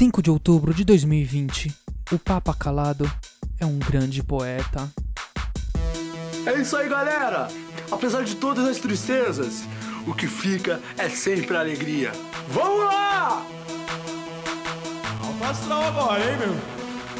5 de outubro de 2020, o Papa Calado é um grande poeta. É isso aí, galera! Apesar de todas as tristezas, o que fica é sempre a alegria. Vamos lá! Alto astral agora, hein, meu?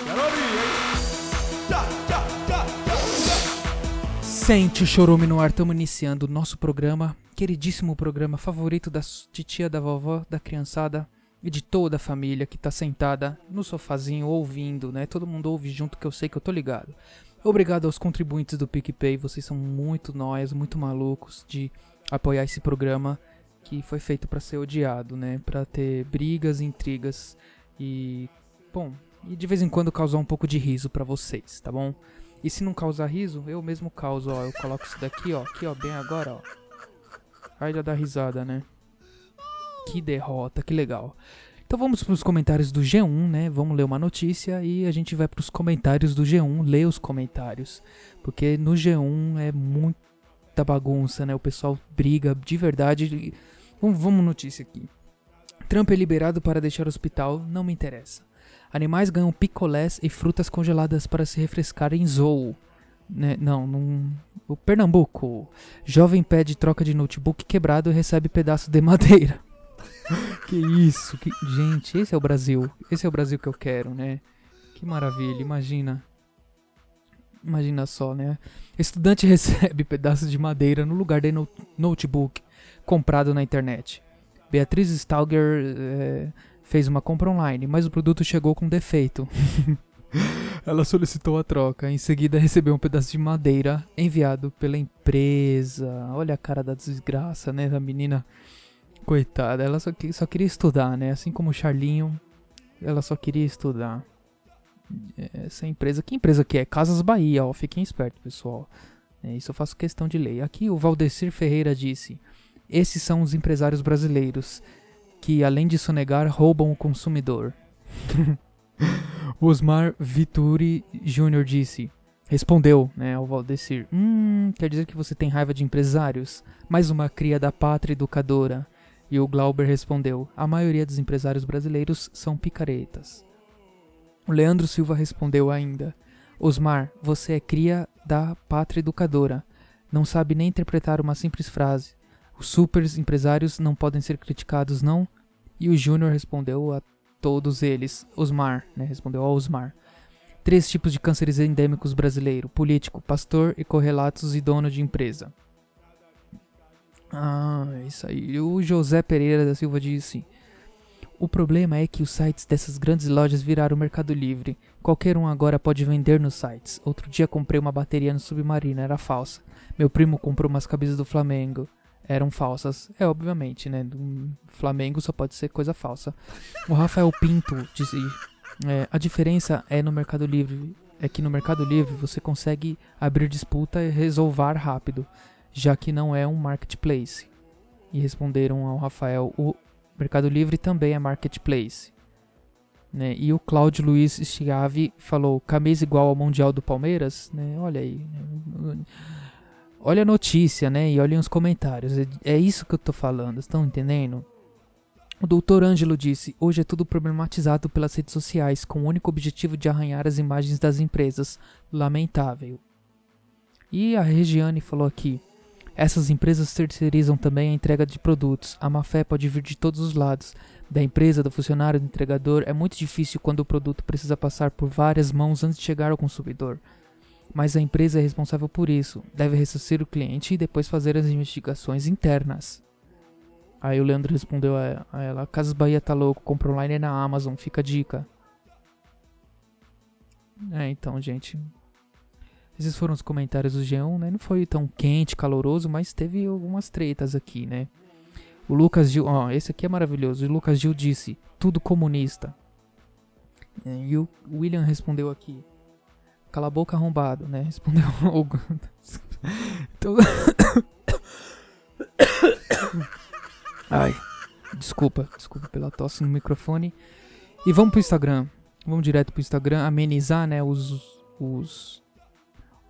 Quero ouvir, hein? Tchá, tchá, tchá, tchá, Sente o chorume no ar, estamos iniciando o nosso programa, queridíssimo programa favorito da titia, da vovó, da criançada e de toda a família que tá sentada no sofazinho ouvindo, né? Todo mundo ouve junto que eu sei que eu tô ligado. Obrigado aos contribuintes do PicPay, vocês são muito nós, muito malucos de apoiar esse programa que foi feito para ser odiado, né? Para ter brigas, intrigas e bom, e de vez em quando causar um pouco de riso para vocês, tá bom? E se não causar riso, eu mesmo causo, ó, eu coloco isso daqui, ó, aqui, ó, bem agora, ó. Aí já dá risada, né? Que derrota, que legal. Então vamos para os comentários do G1, né? Vamos ler uma notícia e a gente vai para os comentários do G1, ler os comentários. Porque no G1 é muita bagunça, né? O pessoal briga de verdade. Vamos, vamos notícia aqui. Trump é liberado para deixar o hospital, não me interessa. Animais ganham picolés e frutas congeladas para se refrescar em zoo. Né? Não, num... o Pernambuco. Jovem pede troca de notebook quebrado e recebe pedaço de madeira. Que isso, que... gente, esse é o Brasil. Esse é o Brasil que eu quero, né? Que maravilha, imagina. Imagina só, né? Estudante recebe pedaços de madeira no lugar de no notebook comprado na internet. Beatriz Stalger é, fez uma compra online, mas o produto chegou com defeito. Ela solicitou a troca. Em seguida, recebeu um pedaço de madeira enviado pela empresa. Olha a cara da desgraça, né? Da menina. Coitada, ela só, só queria estudar, né? Assim como o Charlinho, ela só queria estudar. Essa empresa, que empresa que é? Casas Bahia, ó. Fiquem espertos, pessoal. É, isso eu faço questão de lei. Aqui o Valdecir Ferreira disse: Esses são os empresários brasileiros que, além de sonegar, roubam o consumidor. Osmar Vituri Jr. disse. Respondeu, né, ao Valdecir. Hum, quer dizer que você tem raiva de empresários? Mais uma cria da pátria educadora. E o Glauber respondeu: A maioria dos empresários brasileiros são picaretas. O Leandro Silva respondeu ainda: Osmar, você é cria da pátria educadora. Não sabe nem interpretar uma simples frase. Os super empresários não podem ser criticados, não? E o Júnior respondeu a todos eles. Osmar, né? Respondeu ao Osmar. Três tipos de cânceres endêmicos brasileiro: político, pastor e correlatos e dono de empresa. Ah, isso aí. O José Pereira da Silva disse: O problema é que os sites dessas grandes lojas viraram Mercado Livre. Qualquer um agora pode vender nos sites. Outro dia comprei uma bateria no Submarino, era falsa. Meu primo comprou umas camisas do Flamengo. Eram falsas. É, obviamente, né? Do Flamengo só pode ser coisa falsa. O Rafael Pinto disse: é, A diferença é no Mercado Livre. É que no Mercado Livre você consegue abrir disputa e resolver rápido já que não é um marketplace. E responderam ao Rafael: o Mercado Livre também é marketplace. Né? E o Cláudio Luiz Schiave falou: camisa igual ao Mundial do Palmeiras? Né? Olha aí. Né? Olha a notícia, né? E olhem os comentários. É, é isso que eu tô falando, estão entendendo? O doutor Ângelo disse: Hoje é tudo problematizado pelas redes sociais, com o único objetivo de arranhar as imagens das empresas. Lamentável. E a Regiane falou aqui: essas empresas terceirizam também a entrega de produtos. A má-fé pode vir de todos os lados. Da empresa, do funcionário, do entregador. É muito difícil quando o produto precisa passar por várias mãos antes de chegar ao consumidor. Mas a empresa é responsável por isso. Deve ressarcir o cliente e depois fazer as investigações internas. Aí o Leandro respondeu a ela: Casas Bahia tá louco, compra online na Amazon, fica a dica. É, então, gente, esses foram os comentários do G1, né? Não foi tão quente, caloroso, mas teve algumas tretas aqui, né? O Lucas Gil, ó, esse aqui é maravilhoso. O Lucas Gil disse: tudo comunista. É, e o William respondeu aqui: cala a boca arrombado, né? Respondeu o. então... Ai, desculpa, desculpa pela tosse no microfone. E vamos pro Instagram. Vamos direto pro Instagram, amenizar, né, os, os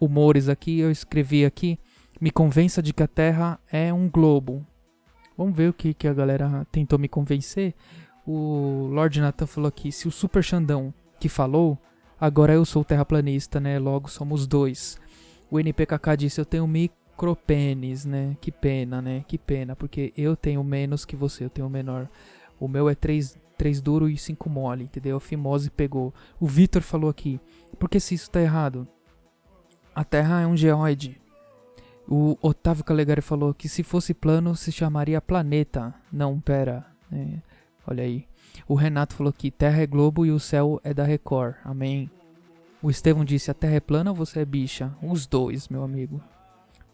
humores aqui, eu escrevi aqui, me convença de que a Terra é um globo. Vamos ver o que, que a galera tentou me convencer. O Lord Nathan falou aqui: se o Super Xandão que falou, agora eu sou terraplanista, né? Logo somos dois. O NPKK disse: eu tenho micropênis, né? Que pena, né? Que pena, porque eu tenho menos que você, eu tenho menor. O meu é 3, 3 duro e 5 mole, entendeu? A fimose pegou. O Vitor falou aqui: por que se isso tá errado? A Terra é um geoide. O Otávio Calegari falou que se fosse plano se chamaria planeta. Não, pera. É, olha aí. O Renato falou que Terra é globo e o céu é da Record. Amém. O Estevão disse: a Terra é plana ou você é bicha? Os dois, meu amigo.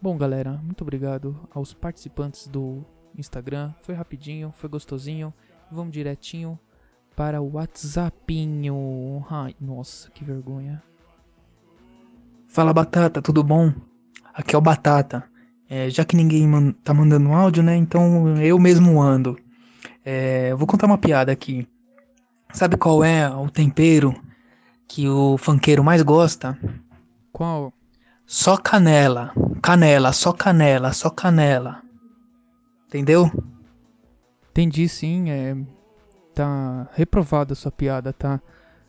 Bom, galera, muito obrigado aos participantes do Instagram. Foi rapidinho, foi gostosinho. Vamos direitinho para o WhatsAppinho. Ai, nossa, que vergonha. Fala Batata, tudo bom? Aqui é o Batata. É, já que ninguém man tá mandando áudio, né? Então eu mesmo ando. É, vou contar uma piada aqui. Sabe qual é o tempero que o funkeiro mais gosta? Qual? Só canela. Canela, só canela, só canela. Entendeu? Entendi sim, é. Tá reprovada a sua piada, tá?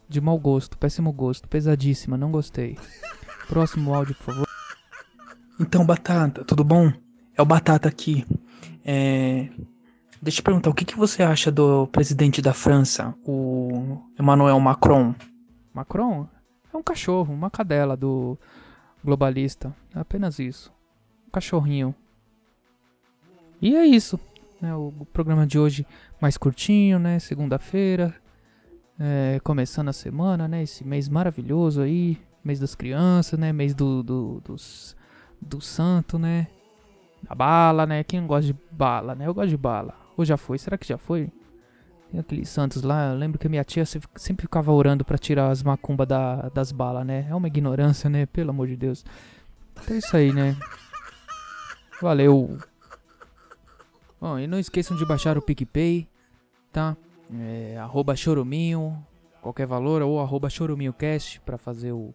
De mau gosto, péssimo gosto, pesadíssima, não gostei. Próximo áudio, por favor. Então, Batata, tudo bom? É o Batata aqui. É... Deixa eu perguntar, o que, que você acha do presidente da França, o Emmanuel Macron? Macron é um cachorro, uma cadela do globalista. É apenas isso. Um cachorrinho. E é isso. Né? O, programa de hoje mais curtinho, né? Segunda-feira. É, começando a semana, né? Esse mês maravilhoso aí. Mês das crianças, né? Mês do, do dos do santo, né? Da bala, né? Quem não gosta de bala, né? Eu gosto de bala. Ou já foi? Será que já foi? Tem aqueles santos lá. Eu lembro que a minha tia sempre ficava orando para tirar as macumbas da, das balas, né? É uma ignorância, né? Pelo amor de Deus. Então é isso aí, né? Valeu. Bom, e não esqueçam de baixar o PicPay, tá? É, arroba choruminho, qualquer valor, ou arroba choruminhocast pra fazer o,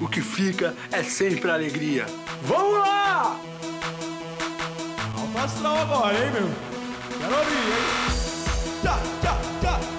o que fica é sempre alegria. Vamos lá! Alto astral agora, hein, meu? Quero ouvir, hein? Tchá, tchá, tchá.